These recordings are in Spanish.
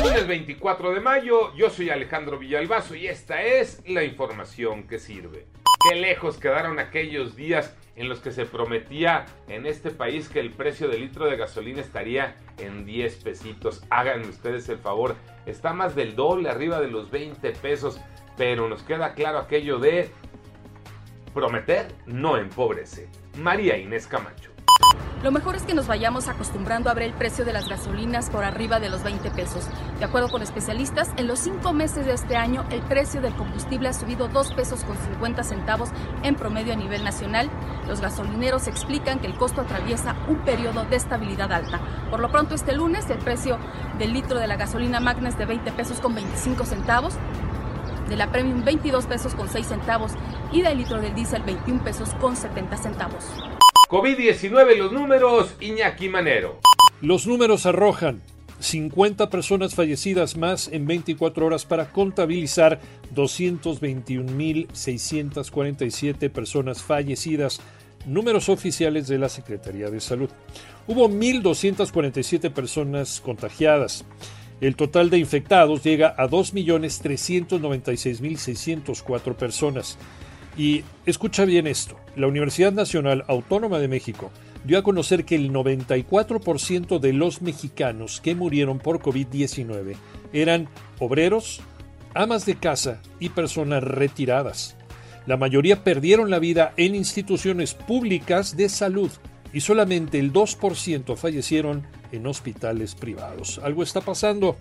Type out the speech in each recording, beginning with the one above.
Lunes 24 de mayo, yo soy Alejandro Villalbazo y esta es la información que sirve. Qué lejos quedaron aquellos días en los que se prometía en este país que el precio del litro de gasolina estaría en 10 pesitos. Hagan ustedes el favor, está más del doble arriba de los 20 pesos, pero nos queda claro aquello de prometer no empobrece. María Inés Camacho. Lo mejor es que nos vayamos acostumbrando a ver el precio de las gasolinas por arriba de los 20 pesos. De acuerdo con especialistas, en los cinco meses de este año el precio del combustible ha subido 2 pesos con 50 centavos en promedio a nivel nacional. Los gasolineros explican que el costo atraviesa un periodo de estabilidad alta. Por lo pronto, este lunes el precio del litro de la gasolina magna es de 20 pesos con 25 centavos, de la Premium 22 pesos con 6 centavos y del litro del diésel 21 pesos con 70 centavos. COVID-19, los números, Iñaki Manero. Los números arrojan 50 personas fallecidas más en 24 horas para contabilizar 221.647 personas fallecidas, números oficiales de la Secretaría de Salud. Hubo 1.247 personas contagiadas. El total de infectados llega a 2.396.604 personas. Y escucha bien esto, la Universidad Nacional Autónoma de México dio a conocer que el 94% de los mexicanos que murieron por COVID-19 eran obreros, amas de casa y personas retiradas. La mayoría perdieron la vida en instituciones públicas de salud y solamente el 2% fallecieron en hospitales privados. Algo está pasando.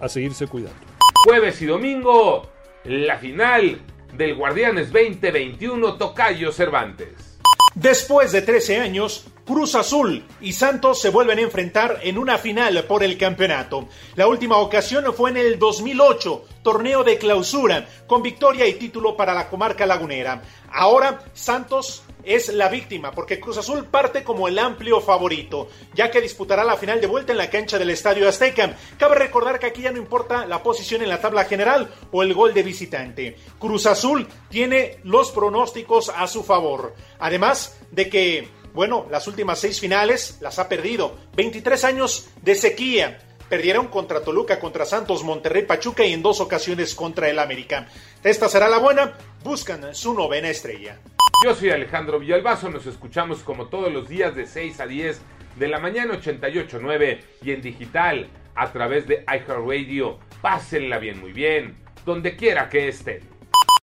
A seguirse cuidando. Jueves y domingo, la final del Guardianes 2021 Tocayo Cervantes. Después de 13 años, Cruz Azul y Santos se vuelven a enfrentar en una final por el campeonato. La última ocasión fue en el 2008, torneo de clausura, con victoria y título para la comarca lagunera. Ahora Santos es la víctima porque Cruz Azul parte como el amplio favorito, ya que disputará la final de vuelta en la cancha del Estadio Azteca. Cabe recordar que aquí ya no importa la posición en la tabla general o el gol de visitante. Cruz Azul tiene los pronósticos a su favor. Además de que, bueno, las últimas seis finales las ha perdido. 23 años de sequía. Perdieron contra Toluca, contra Santos, Monterrey, Pachuca y en dos ocasiones contra el América. Esta será la buena. Buscan su novena estrella. Yo soy Alejandro Villalbazo, nos escuchamos como todos los días de 6 a 10 de la mañana 88.9 y en digital a través de iHeartRadio. Pásenla bien, muy bien, donde quiera que estén.